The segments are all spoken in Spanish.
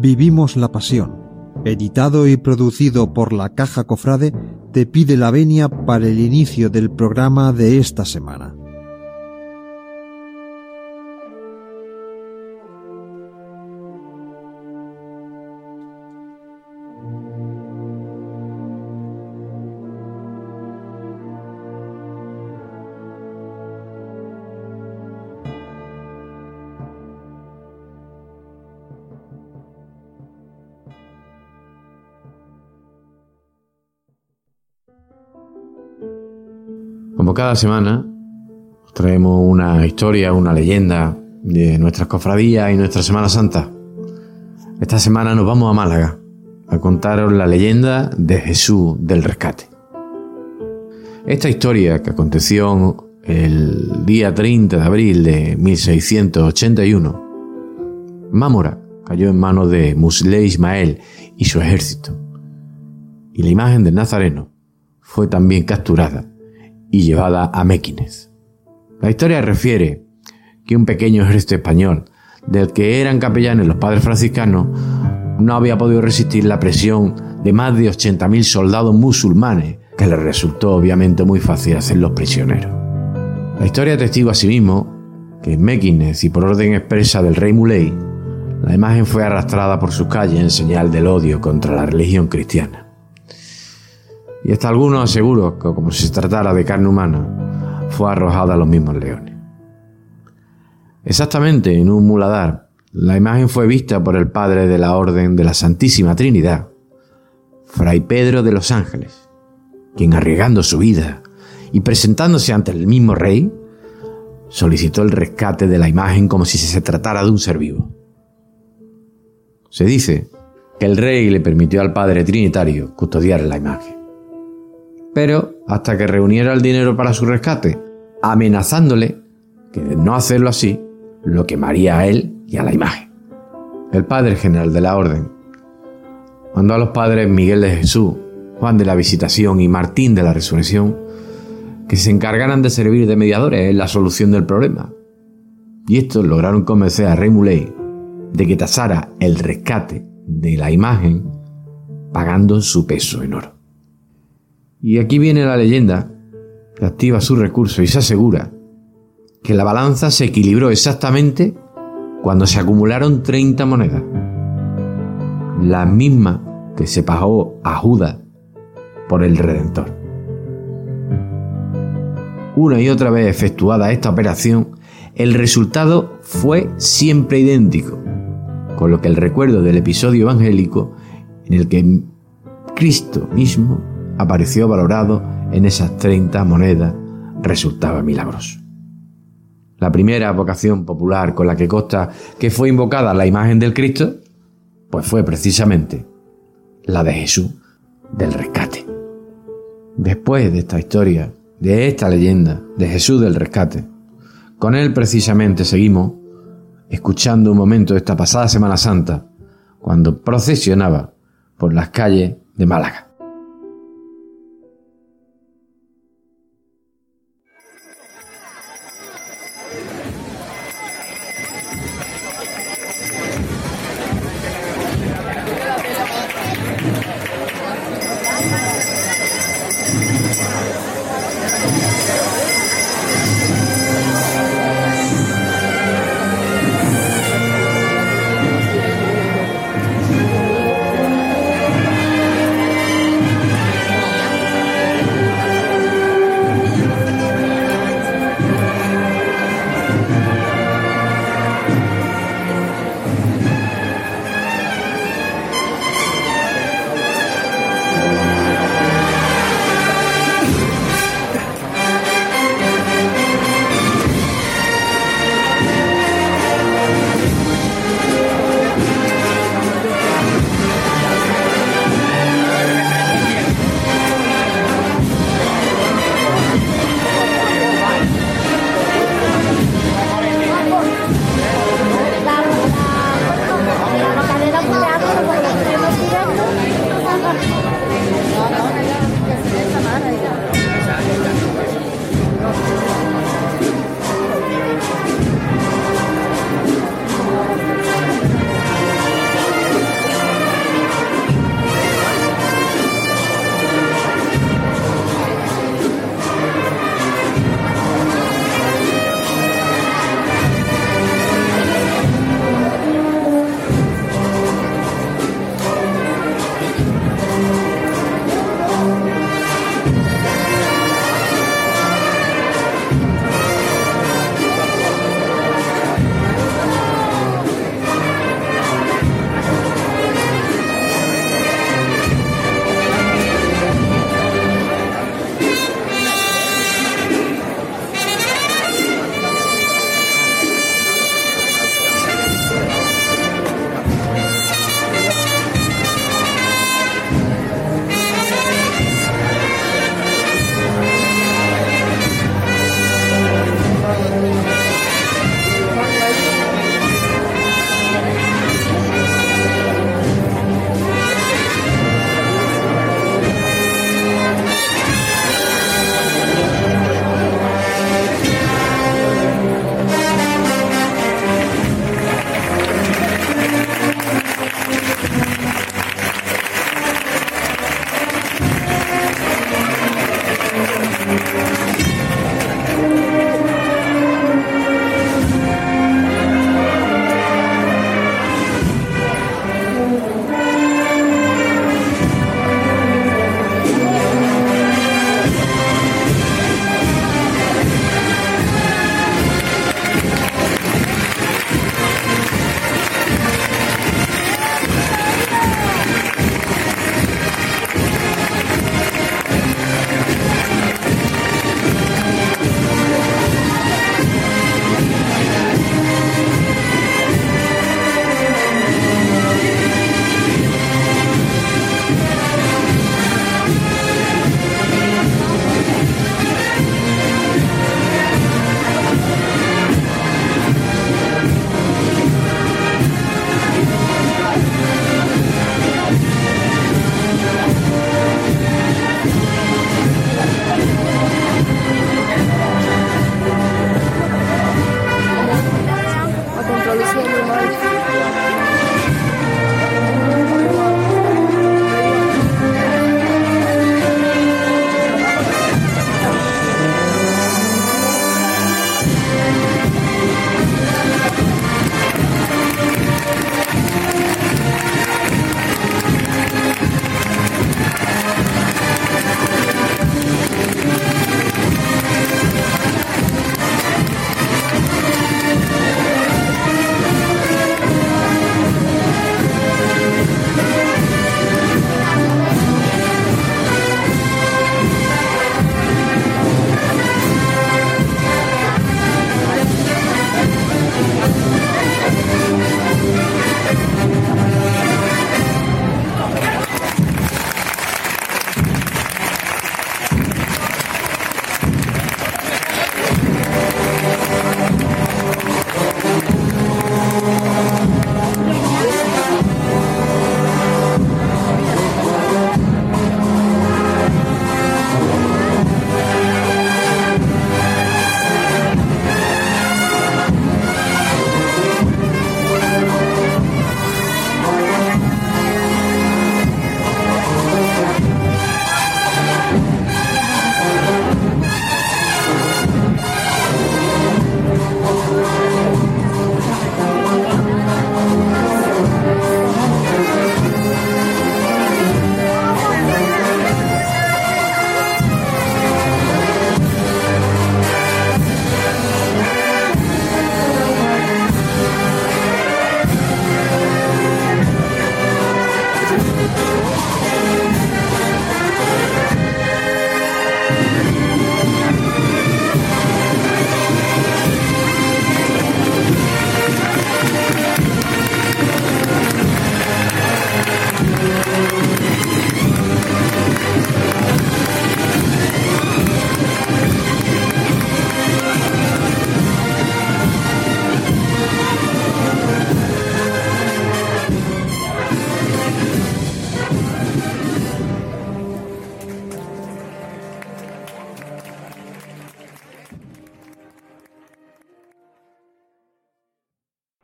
Vivimos la pasión. Editado y producido por la Caja Cofrade, te pide la venia para el inicio del programa de esta semana. Como cada semana, traemos una historia, una leyenda de nuestras cofradías y nuestra Semana Santa. Esta semana nos vamos a Málaga a contaros la leyenda de Jesús del Rescate. Esta historia que aconteció el día 30 de abril de 1681, Mámora cayó en manos de Muslé Ismael y su ejército, y la imagen del Nazareno fue también capturada y llevada a Mequines. La historia refiere que un pequeño ejército español, del que eran capellanes los padres franciscanos, no había podido resistir la presión de más de 80.000 soldados musulmanes, que les resultó obviamente muy fácil hacerlos prisioneros. La historia testigo asimismo que en Mequines y por orden expresa del rey Muley, la imagen fue arrastrada por sus calles en señal del odio contra la religión cristiana. Y hasta algunos aseguran que, como si se tratara de carne humana, fue arrojada a los mismos leones. Exactamente en un muladar, la imagen fue vista por el padre de la Orden de la Santísima Trinidad, Fray Pedro de los Ángeles, quien arriesgando su vida y presentándose ante el mismo rey, solicitó el rescate de la imagen como si se tratara de un ser vivo. Se dice que el rey le permitió al Padre Trinitario custodiar la imagen pero hasta que reuniera el dinero para su rescate, amenazándole que de no hacerlo así, lo quemaría a él y a la imagen. El padre general de la orden mandó a los padres Miguel de Jesús, Juan de la Visitación y Martín de la Resurrección que se encargaran de servir de mediadores en la solución del problema. Y estos lograron convencer a Rey Muley de que tasara el rescate de la imagen pagando su peso en oro. Y aquí viene la leyenda que activa su recurso y se asegura que la balanza se equilibró exactamente cuando se acumularon 30 monedas, la misma que se pagó a Judas por el Redentor. Una y otra vez efectuada esta operación, el resultado fue siempre idéntico, con lo que el recuerdo del episodio evangélico en el que Cristo mismo apareció valorado en esas 30 monedas resultaba milagroso. La primera vocación popular con la que consta que fue invocada la imagen del Cristo, pues fue precisamente la de Jesús del rescate. Después de esta historia, de esta leyenda de Jesús del rescate, con él precisamente seguimos escuchando un momento de esta pasada Semana Santa, cuando procesionaba por las calles de Málaga.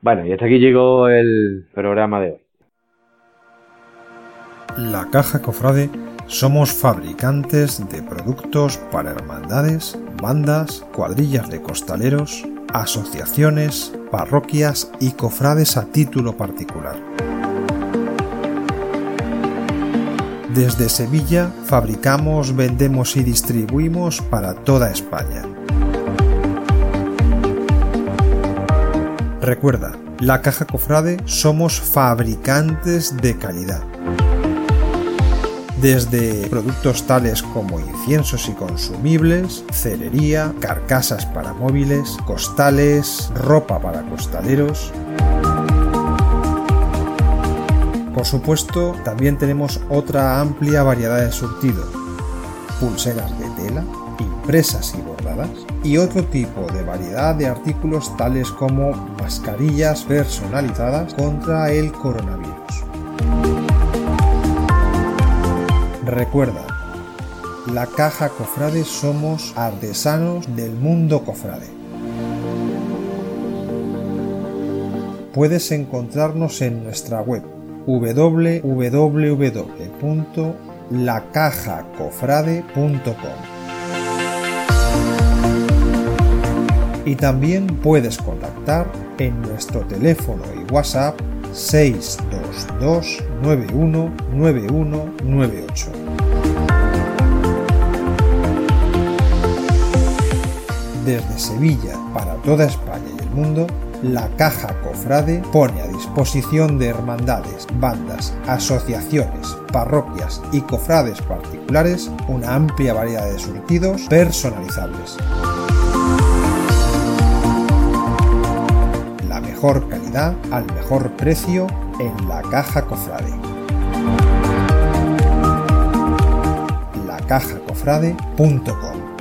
Bueno, y hasta aquí llegó el programa de hoy. La Caja Cofrade somos fabricantes de productos para hermandades, bandas, cuadrillas de costaleros, asociaciones, parroquias y cofrades a título particular. Desde Sevilla fabricamos, vendemos y distribuimos para toda España. Recuerda, la caja cofrade somos fabricantes de calidad desde productos tales como inciensos y consumibles, cerería, carcasas para móviles, costales, ropa para costaleros. Por supuesto, también tenemos otra amplia variedad de surtido, pulseras de tela, impresas y y otro tipo de variedad de artículos tales como mascarillas personalizadas contra el coronavirus. Recuerda, la caja cofrade somos artesanos del mundo cofrade. Puedes encontrarnos en nuestra web www.lacajacofrade.com y también puedes contactar en nuestro teléfono y WhatsApp 622 919198. Desde Sevilla para toda España y el mundo, la Caja Cofrade pone a disposición de hermandades, bandas, asociaciones, parroquias y cofrades particulares una amplia variedad de surtidos personalizables. Mejor calidad al mejor precio en la Caja Cofrade. lacajacofrade.com